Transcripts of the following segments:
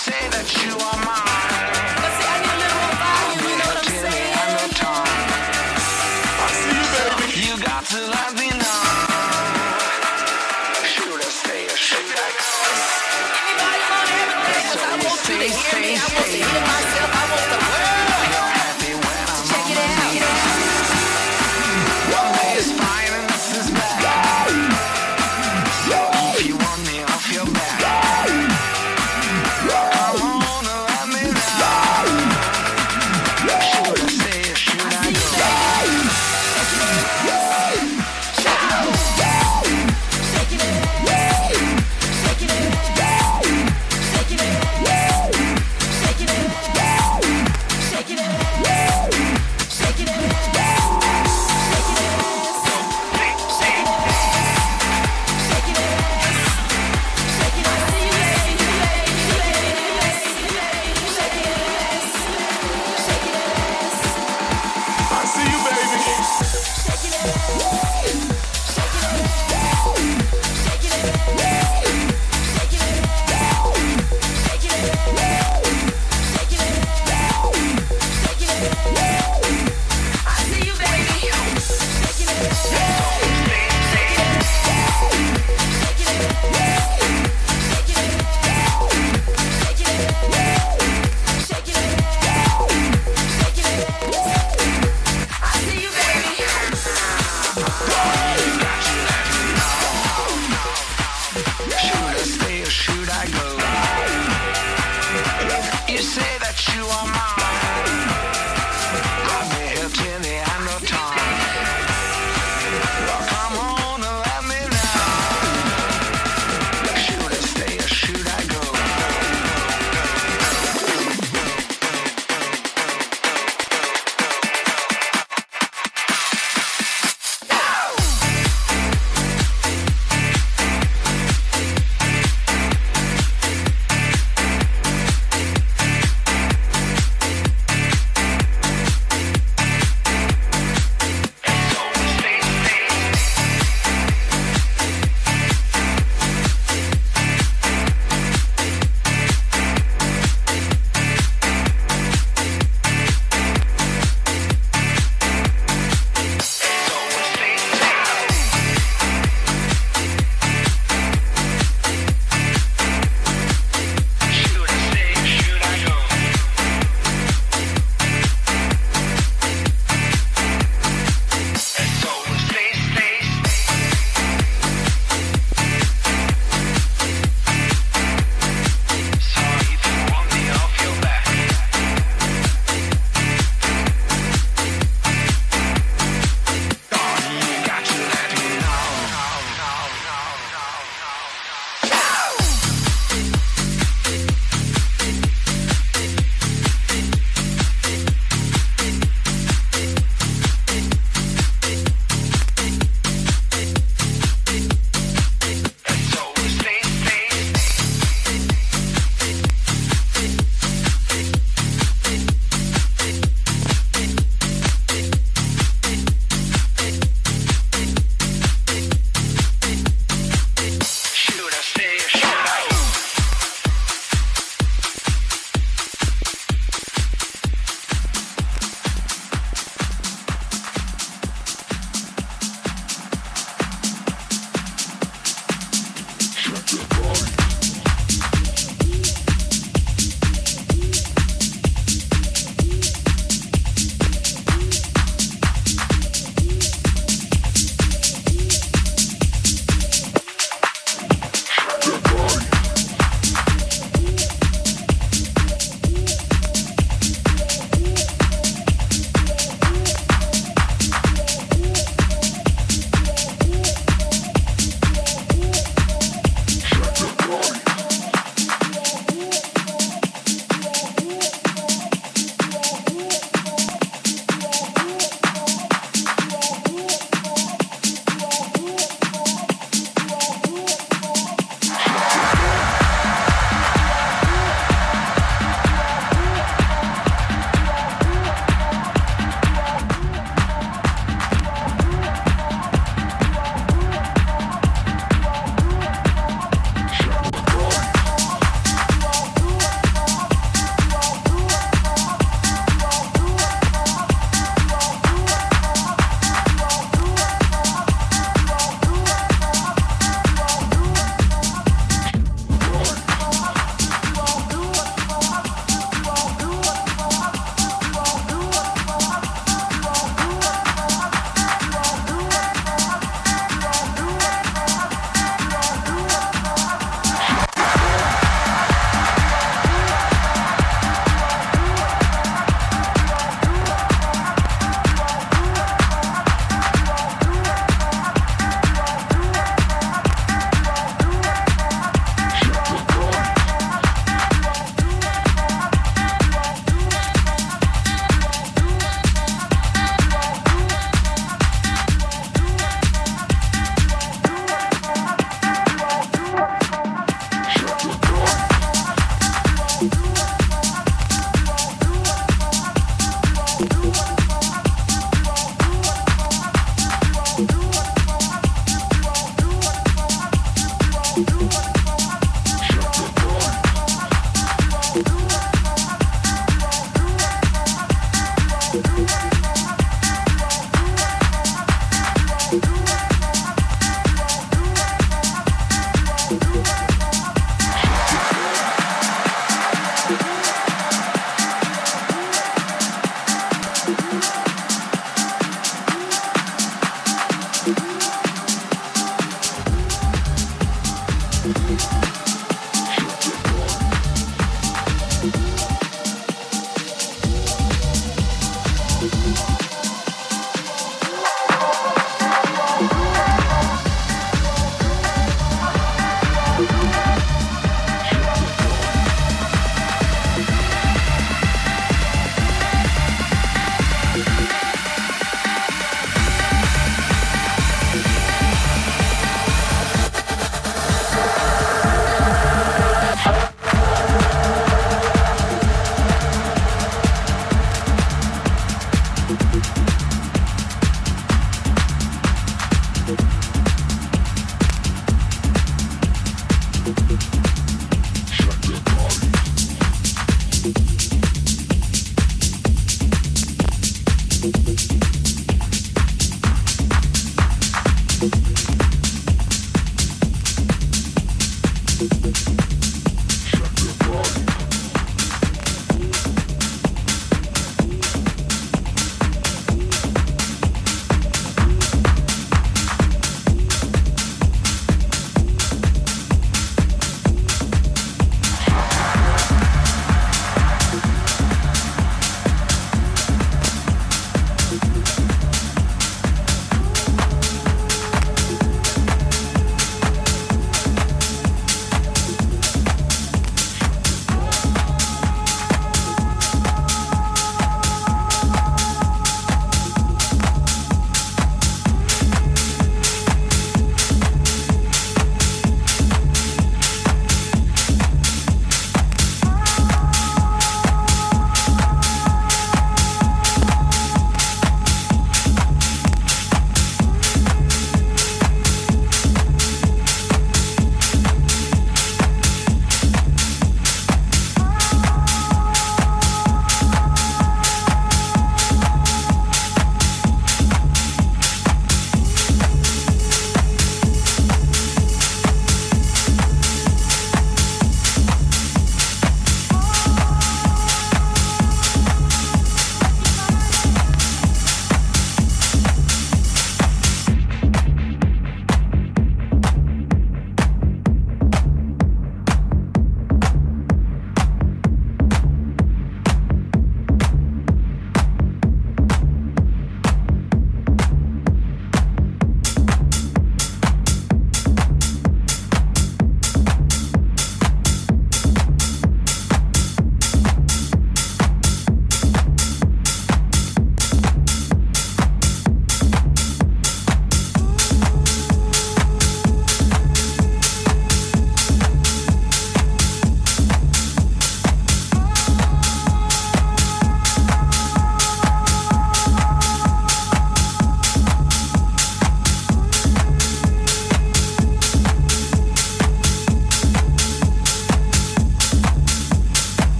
say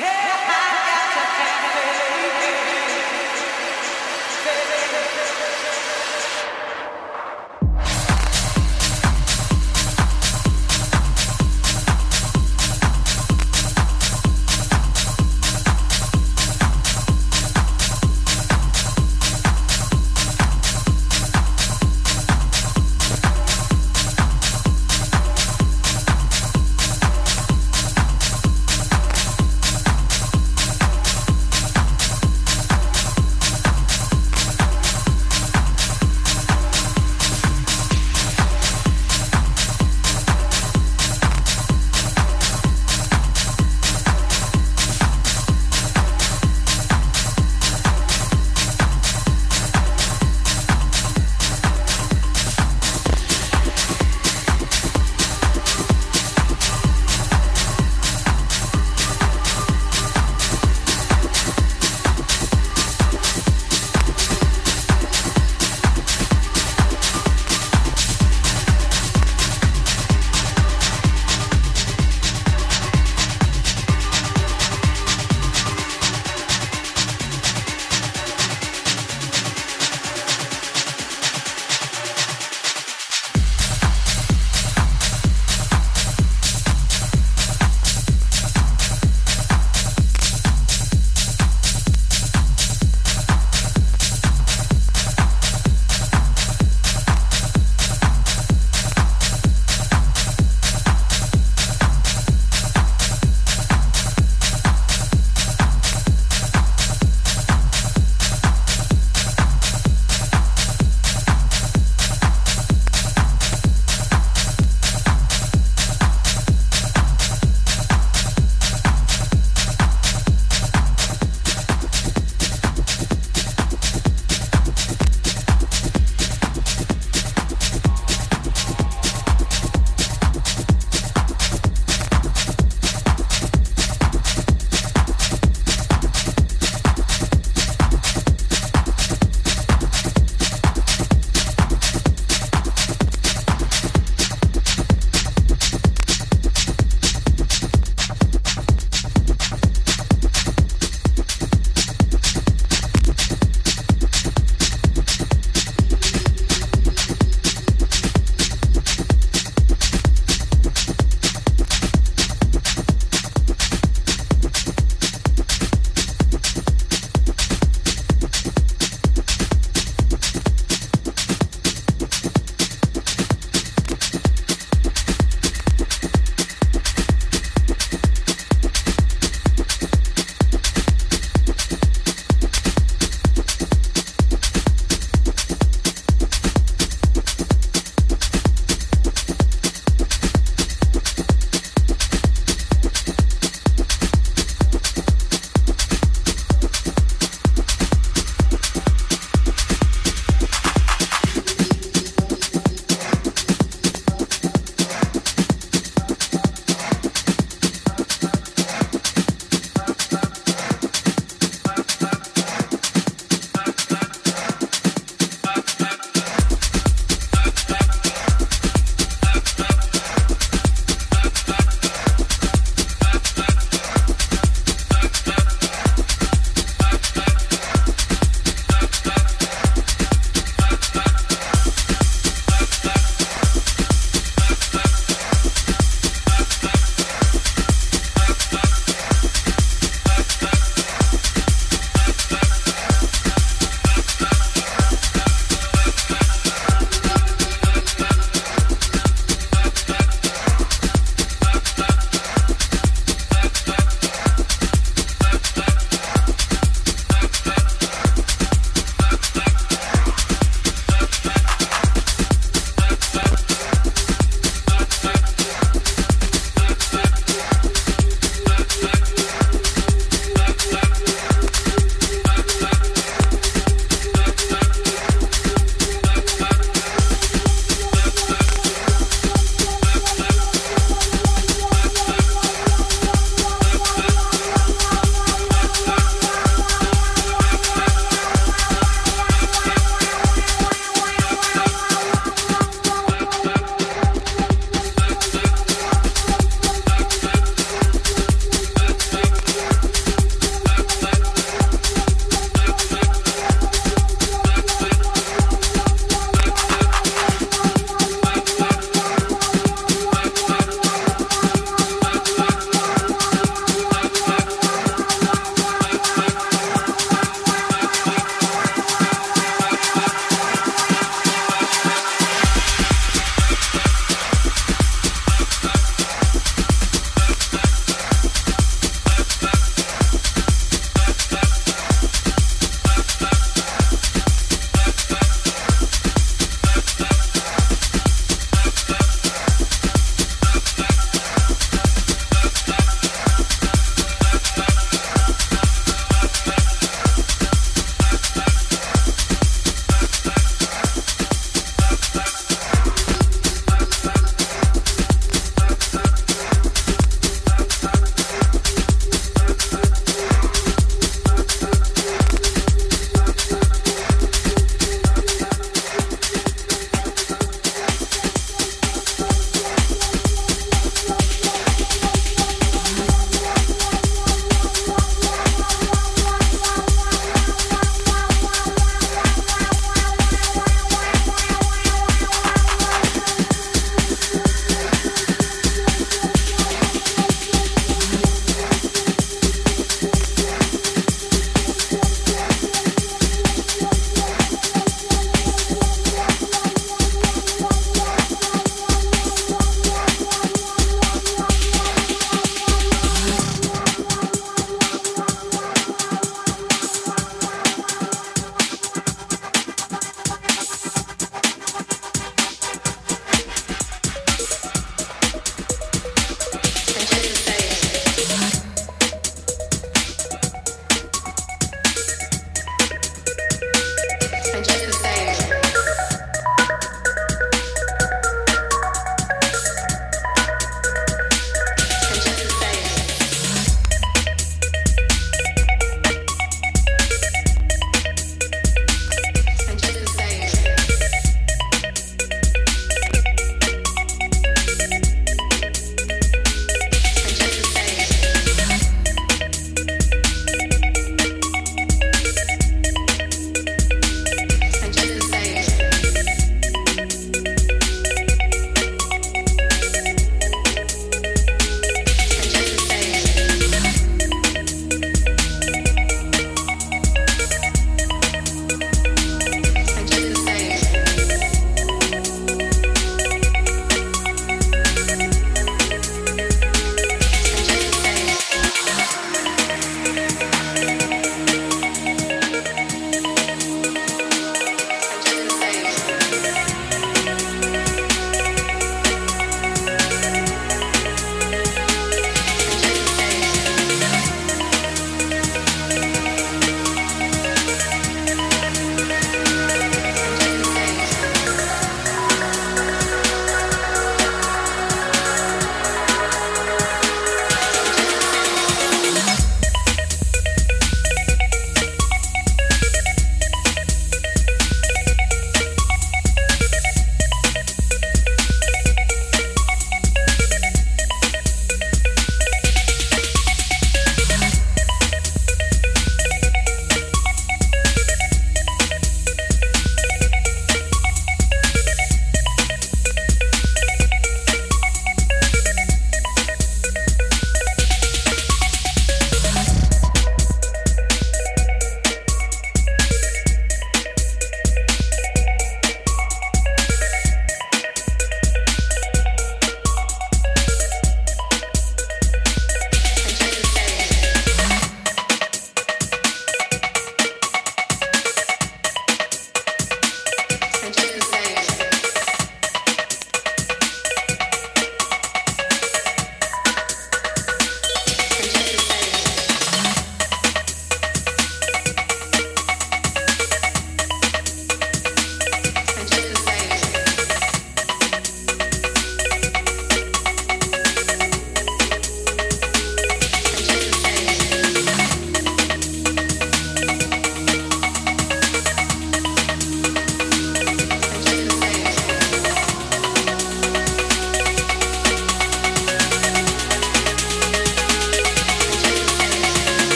Hey!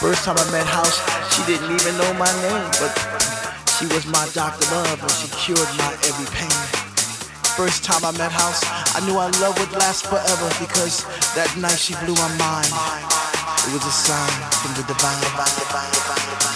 First time I met House, she didn't even know my name, but she was my doctor love, and she cured my every pain. First time I met House, I knew our love would last forever because that night she blew my mind. It was a sign from the divine.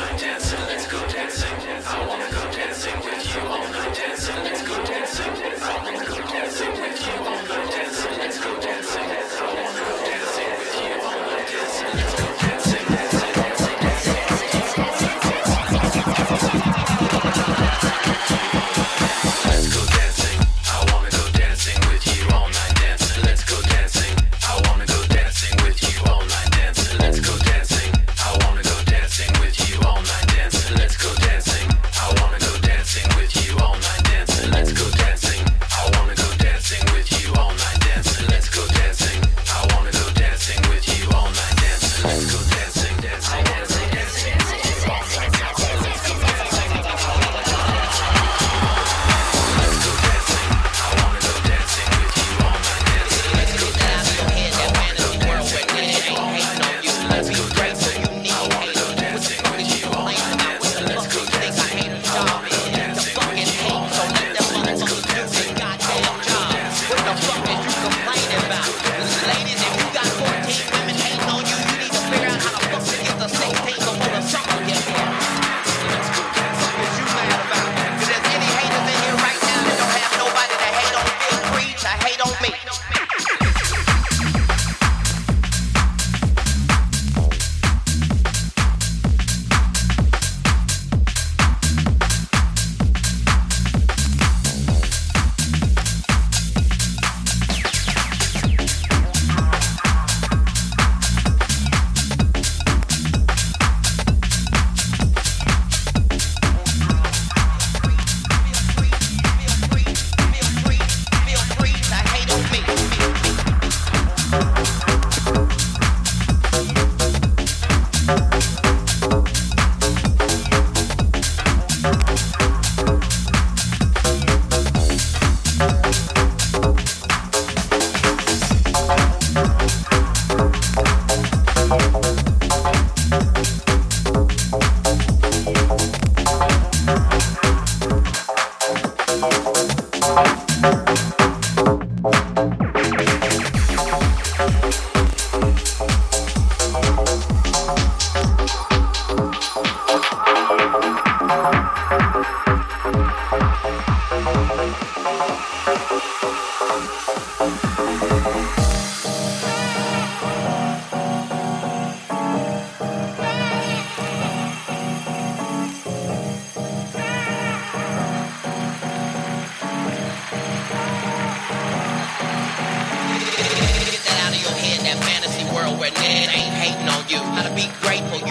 doing it. Ain't hating on you. How to be grateful. You